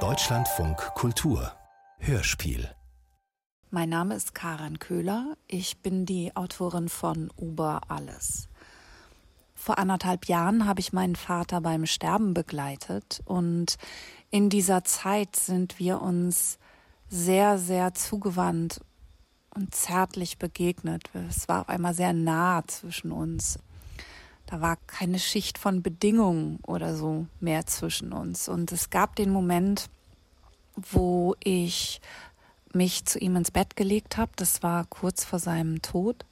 Deutschlandfunk Kultur Hörspiel Mein Name ist Karin Köhler. Ich bin die Autorin von Uber Alles. Vor anderthalb Jahren habe ich meinen Vater beim Sterben begleitet und in dieser Zeit sind wir uns sehr, sehr zugewandt und zärtlich begegnet. Es war auf einmal sehr nah zwischen uns. Da war keine Schicht von Bedingungen oder so mehr zwischen uns. Und es gab den Moment, wo ich mich zu ihm ins Bett gelegt habe. Das war kurz vor seinem Tod.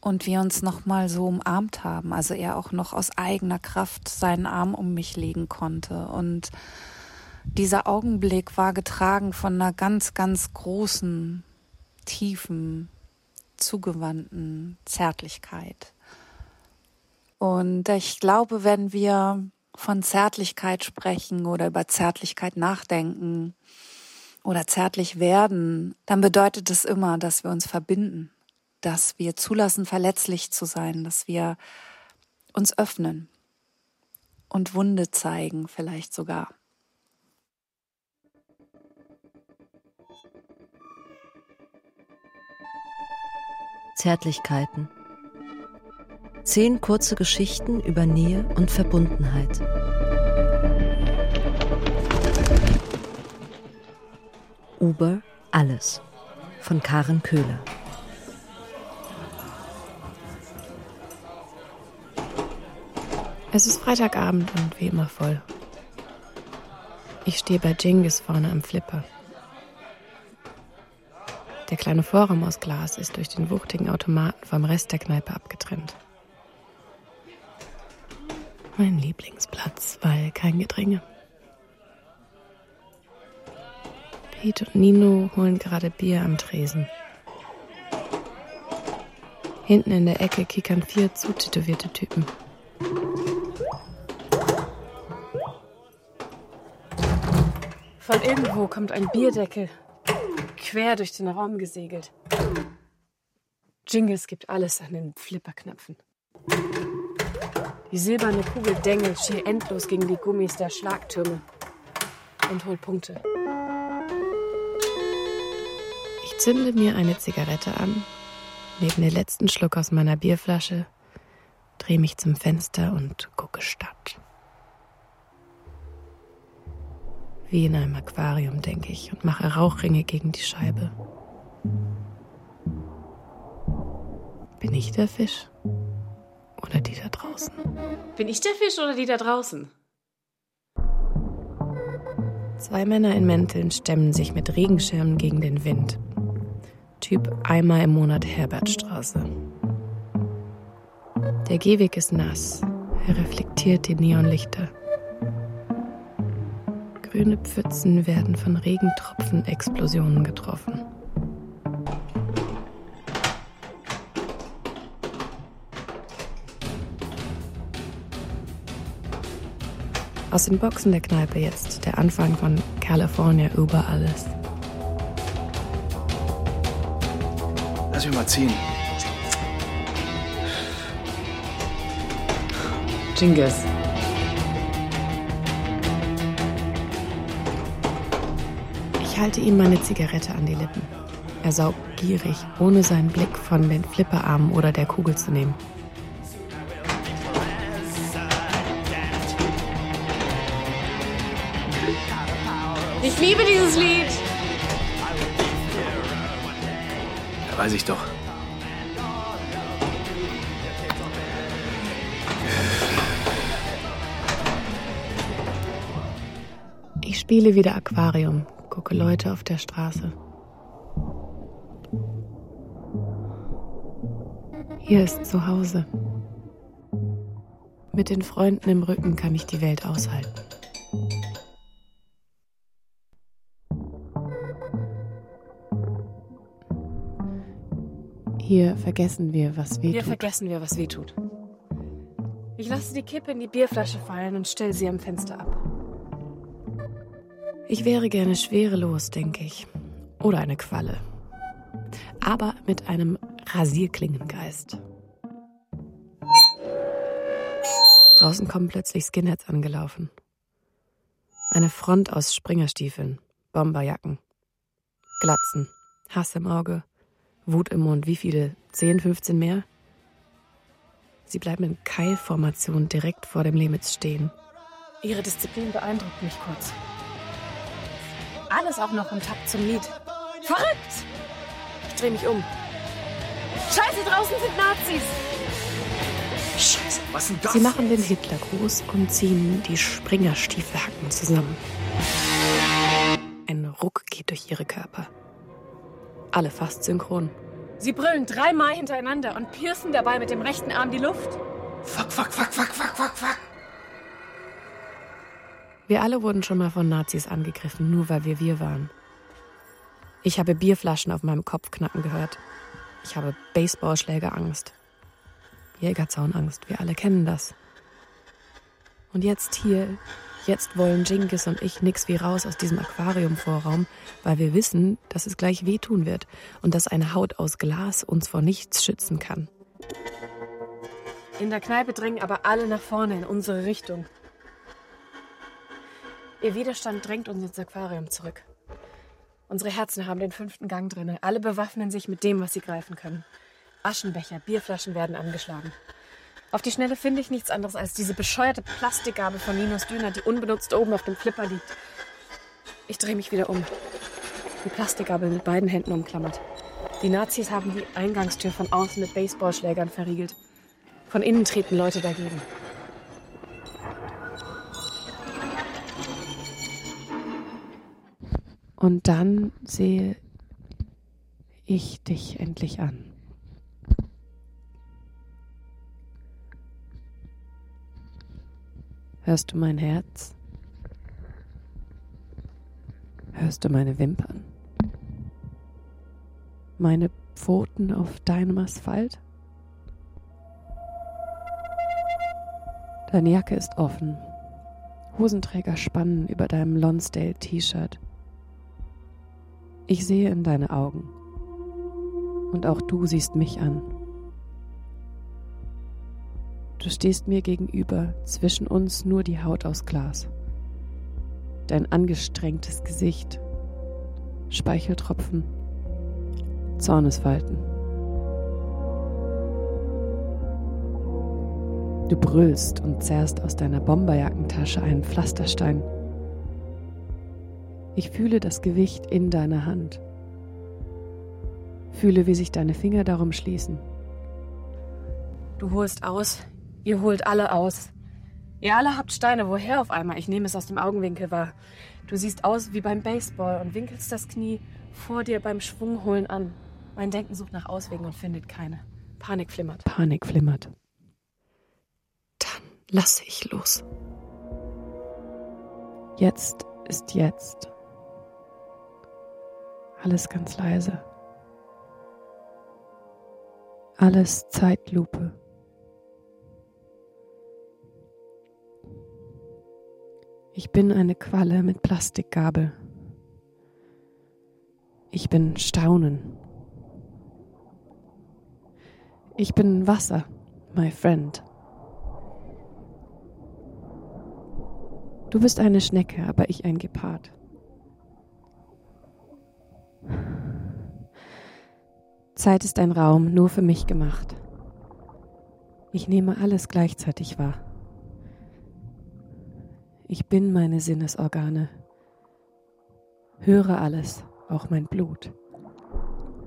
Und wir uns noch mal so umarmt haben. Also er auch noch aus eigener Kraft seinen Arm um mich legen konnte. Und dieser Augenblick war getragen von einer ganz, ganz großen, tiefen, zugewandten Zärtlichkeit. Und ich glaube, wenn wir von Zärtlichkeit sprechen oder über Zärtlichkeit nachdenken oder zärtlich werden, dann bedeutet es immer, dass wir uns verbinden, dass wir zulassen, verletzlich zu sein, dass wir uns öffnen und Wunde zeigen, vielleicht sogar. Zärtlichkeiten Zehn kurze Geschichten über Nähe und Verbundenheit. Uber Alles von Karen Köhler. Es ist Freitagabend und wie immer voll. Ich stehe bei Jingis vorne am Flipper. Der kleine Vorraum aus Glas ist durch den wuchtigen Automaten vom Rest der Kneipe abgetrennt. Mein Lieblingsplatz, weil kein Gedränge. Pete und Nino holen gerade Bier am Tresen. Hinten in der Ecke kickern vier zutätowierte Typen. Von irgendwo kommt ein Bierdeckel quer durch den Raum gesegelt. Jingles gibt alles an den Flipperknöpfen. Die silberne Kugel dengelt schier endlos gegen die Gummis der Schlagtürme und holt Punkte. Ich zünde mir eine Zigarette an, nehme den letzten Schluck aus meiner Bierflasche, drehe mich zum Fenster und gucke Stadt. Wie in einem Aquarium, denke ich, und mache Rauchringe gegen die Scheibe. Bin ich der Fisch? Oder die da draußen? Bin ich der Fisch oder die da draußen? Zwei Männer in Mänteln stemmen sich mit Regenschirmen gegen den Wind. Typ einmal im Monat Herbertstraße. Der Gehweg ist nass. Er reflektiert die Neonlichter. Grüne Pfützen werden von Regentropfen-Explosionen getroffen. Aus den Boxen der Kneipe jetzt der Anfang von California über alles. Lass mich mal ziehen. Jingles. Ich halte ihm meine Zigarette an die Lippen. Er saugt gierig, ohne seinen Blick von den Flipperarmen oder der Kugel zu nehmen. Ich liebe dieses Lied. Ja, weiß ich doch. Ich spiele wieder Aquarium, gucke Leute auf der Straße. Hier ist zu Hause. Mit den Freunden im Rücken kann ich die Welt aushalten. Hier vergessen wir, was weh Hier tut. vergessen wir, was weh tut. Ich lasse die Kippe in die Bierflasche fallen und stelle sie am Fenster ab. Ich wäre gerne schwerelos, denke ich. Oder eine Qualle. Aber mit einem Rasierklingengeist. Draußen kommen plötzlich Skinheads angelaufen. Eine Front aus Springerstiefeln, Bomberjacken, Glatzen, Hass im Auge, Wut im Mund. Wie viele? 10, 15 mehr? Sie bleiben in Keilformation direkt vor dem Limits stehen. Ihre Disziplin beeindruckt mich kurz. Alles auch noch im Takt zum Lied. Verrückt! Ich drehe mich um. Scheiße, draußen sind Nazis! Scheiße, was denn das? Sie machen den Hitlergruß und ziehen die Springerstiefelhacken zusammen. Ein Ruck geht durch ihre Körper. Alle fast synchron. Sie brüllen dreimal hintereinander und piercen dabei mit dem rechten Arm die Luft. Fuck, fuck, fuck, fuck, fuck, fuck, fuck. Wir alle wurden schon mal von Nazis angegriffen, nur weil wir wir waren. Ich habe Bierflaschen auf meinem Kopf knacken gehört. Ich habe Baseballschlägerangst. Jägerzaunangst, wir alle kennen das. Und jetzt hier, jetzt wollen Jinkis und ich nix wie raus aus diesem Aquariumvorraum, weil wir wissen, dass es gleich wehtun wird und dass eine Haut aus Glas uns vor nichts schützen kann. In der Kneipe drängen aber alle nach vorne in unsere Richtung. Ihr Widerstand drängt uns ins Aquarium zurück. Unsere Herzen haben den fünften Gang drinne. Alle bewaffnen sich mit dem, was sie greifen können. Aschenbecher, Bierflaschen werden angeschlagen. Auf die Schnelle finde ich nichts anderes als diese bescheuerte Plastikgabel von Ninos Döner, die unbenutzt oben auf dem Flipper liegt. Ich drehe mich wieder um. Die Plastikgabel mit beiden Händen umklammert. Die Nazis haben die Eingangstür von außen mit Baseballschlägern verriegelt. Von innen treten Leute dagegen. Und dann sehe ich dich endlich an. Hörst du mein Herz? Hörst du meine Wimpern? Meine Pfoten auf deinem Asphalt? Deine Jacke ist offen. Hosenträger spannen über deinem Lonsdale-T-Shirt. Ich sehe in deine Augen. Und auch du siehst mich an. Du stehst mir gegenüber, zwischen uns nur die Haut aus Glas. Dein angestrengtes Gesicht, Speicheltropfen, Zornesfalten. Du brüllst und zerrst aus deiner Bomberjackentasche einen Pflasterstein. Ich fühle das Gewicht in deiner Hand. Fühle, wie sich deine Finger darum schließen. Du holst aus, ihr holt alle aus. Ihr alle habt Steine, woher auf einmal? Ich nehme es aus dem Augenwinkel wahr. Du siehst aus wie beim Baseball und winkelst das Knie vor dir beim Schwungholen an. Mein Denken sucht nach Auswegen und findet keine. Panik flimmert. Panik flimmert. Dann lasse ich los. Jetzt ist jetzt. Alles ganz leise. Alles Zeitlupe. Ich bin eine Qualle mit Plastikgabel. Ich bin Staunen. Ich bin Wasser, my friend. Du bist eine Schnecke, aber ich ein Gepard. Zeit ist ein Raum nur für mich gemacht. Ich nehme alles gleichzeitig wahr. Ich bin meine Sinnesorgane. Höre alles, auch mein Blut.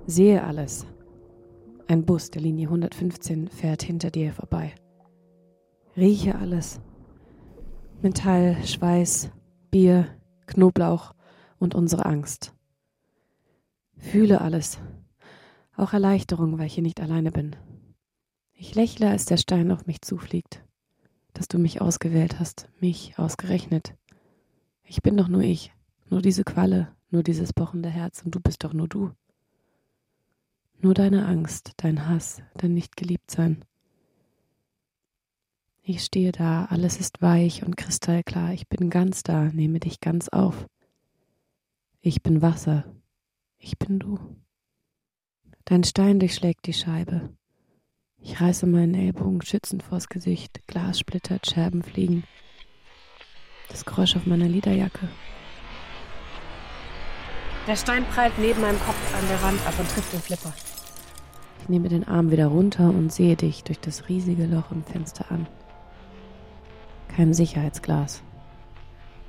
Sehe alles. Ein Bus der Linie 115 fährt hinter dir vorbei. Rieche alles. Metall, Schweiß, Bier, Knoblauch und unsere Angst. Fühle alles. Auch Erleichterung, weil ich hier nicht alleine bin. Ich lächle, als der Stein auf mich zufliegt dass du mich ausgewählt hast, mich ausgerechnet. Ich bin doch nur ich, nur diese Qualle, nur dieses pochende Herz und du bist doch nur du. Nur deine Angst, dein Hass, dein Nicht-Geliebt-Sein. Ich stehe da, alles ist weich und kristallklar, ich bin ganz da, nehme dich ganz auf. Ich bin Wasser, ich bin du. Dein Stein durchschlägt die Scheibe, ich reiße meinen Ellbogen schützend vors Gesicht, Glas splittert, Scherben fliegen. Das Geräusch auf meiner Liederjacke. Der Stein prallt neben meinem Kopf an der Wand ab und trifft den Flipper. Ich nehme den Arm wieder runter und sehe dich durch das riesige Loch im Fenster an. Kein Sicherheitsglas.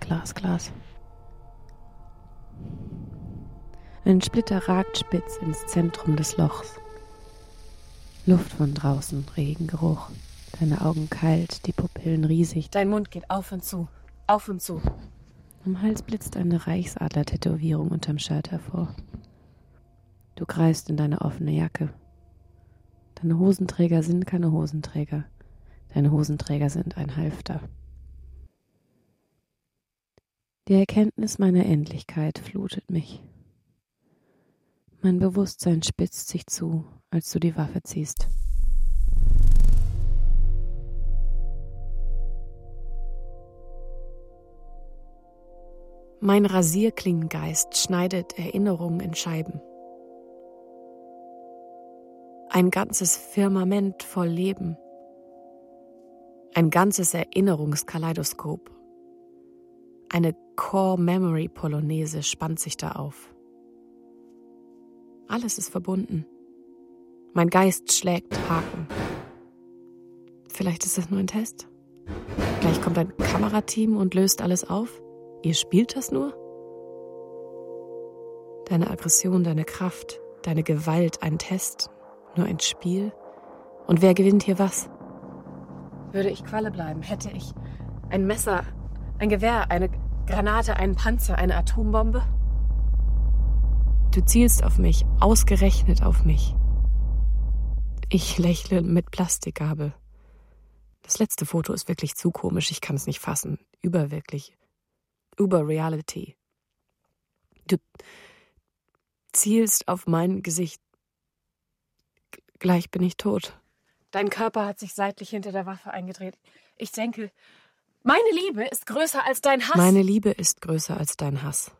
Glas, Glas. Ein Splitter ragt spitz ins Zentrum des Lochs. Luft von draußen, Regengeruch. Deine Augen kalt, die Pupillen riesig. Dein Mund geht auf und zu, auf und zu. Am Hals blitzt eine Reichsadler-Tätowierung unterm Shirt hervor. Du greifst in deine offene Jacke. Deine Hosenträger sind keine Hosenträger. Deine Hosenträger sind ein Halfter. Die Erkenntnis meiner Endlichkeit flutet mich. Mein Bewusstsein spitzt sich zu, als du die Waffe ziehst. Mein Rasierklingengeist schneidet Erinnerungen in Scheiben. Ein ganzes Firmament voll Leben. Ein ganzes Erinnerungskaleidoskop. Eine Core Memory Polonaise spannt sich da auf. Alles ist verbunden. Mein Geist schlägt Haken. Vielleicht ist das nur ein Test. Gleich kommt ein Kamerateam und löst alles auf. Ihr spielt das nur? Deine Aggression, deine Kraft, deine Gewalt, ein Test, nur ein Spiel? Und wer gewinnt hier was? Würde ich Qualle bleiben, hätte ich ein Messer, ein Gewehr, eine Granate, einen Panzer, eine Atombombe? Du zielst auf mich, ausgerechnet auf mich. Ich lächle mit Plastikgabel. Das letzte Foto ist wirklich zu komisch, ich kann es nicht fassen. Überwirklich, über Reality. Du zielst auf mein Gesicht. Gleich bin ich tot. Dein Körper hat sich seitlich hinter der Waffe eingedreht. Ich denke, meine Liebe ist größer als dein Hass. Meine Liebe ist größer als dein Hass.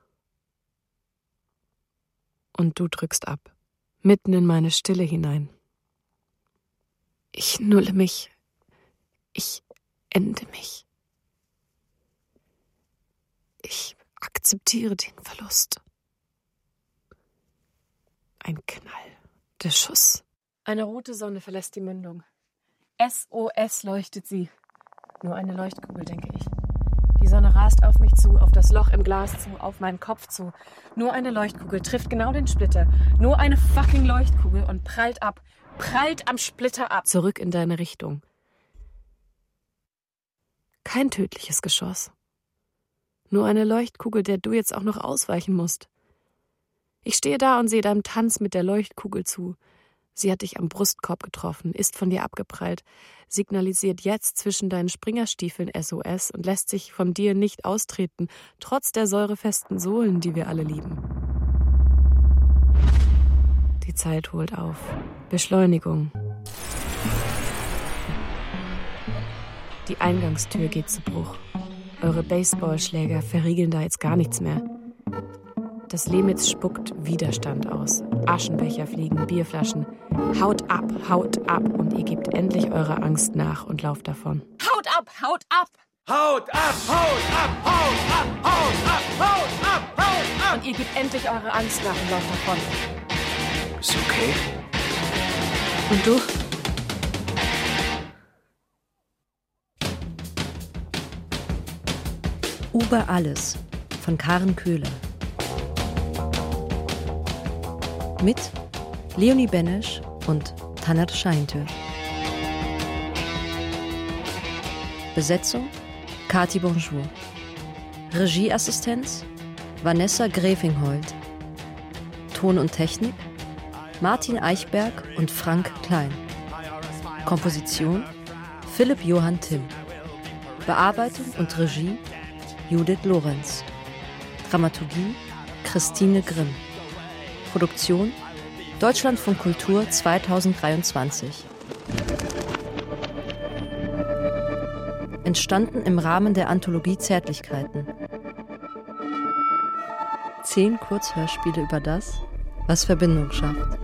Und du drückst ab, mitten in meine Stille hinein. Ich nulle mich. Ich ende mich. Ich akzeptiere den Verlust. Ein Knall. Der Schuss. Eine rote Sonne verlässt die Mündung. SOS leuchtet sie. Nur eine Leuchtkugel, denke ich. Die Sonne rast auf mich zu, auf das Loch im Glas zu, auf meinen Kopf zu. Nur eine Leuchtkugel trifft genau den Splitter. Nur eine fucking Leuchtkugel und prallt ab. Prallt am Splitter ab. Zurück in deine Richtung. Kein tödliches Geschoss. Nur eine Leuchtkugel, der du jetzt auch noch ausweichen musst. Ich stehe da und sehe deinem Tanz mit der Leuchtkugel zu. Sie hat dich am Brustkorb getroffen, ist von dir abgeprallt, signalisiert jetzt zwischen deinen Springerstiefeln SOS und lässt sich von dir nicht austreten, trotz der säurefesten Sohlen, die wir alle lieben. Die Zeit holt auf. Beschleunigung. Die Eingangstür geht zu Bruch. Eure Baseballschläger verriegeln da jetzt gar nichts mehr. Das Lehmitz spuckt Widerstand aus. Aschenbecher fliegen, Bierflaschen. Haut ab, haut ab und ihr gebt endlich eurer Angst nach und lauft davon. Haut ab, haut ab! Haut ab, haut ab, haut ab, haut ab, haut ab, haut ab! Und ihr gebt endlich eure Angst nach und lauft davon. Ist okay? Und du? Über alles von Karen Köhler. Mit Leonie Benesch und Taner Scheintö. Besetzung Kati Bonjour. Regieassistenz Vanessa Grefinghold. Ton und Technik Martin Eichberg und Frank Klein. Komposition Philipp Johann Timm. Bearbeitung und Regie Judith Lorenz. Dramaturgie Christine Grimm. Produktion Deutschlandfunk Kultur 2023. Entstanden im Rahmen der Anthologie Zärtlichkeiten. Zehn Kurzhörspiele über das, was Verbindung schafft.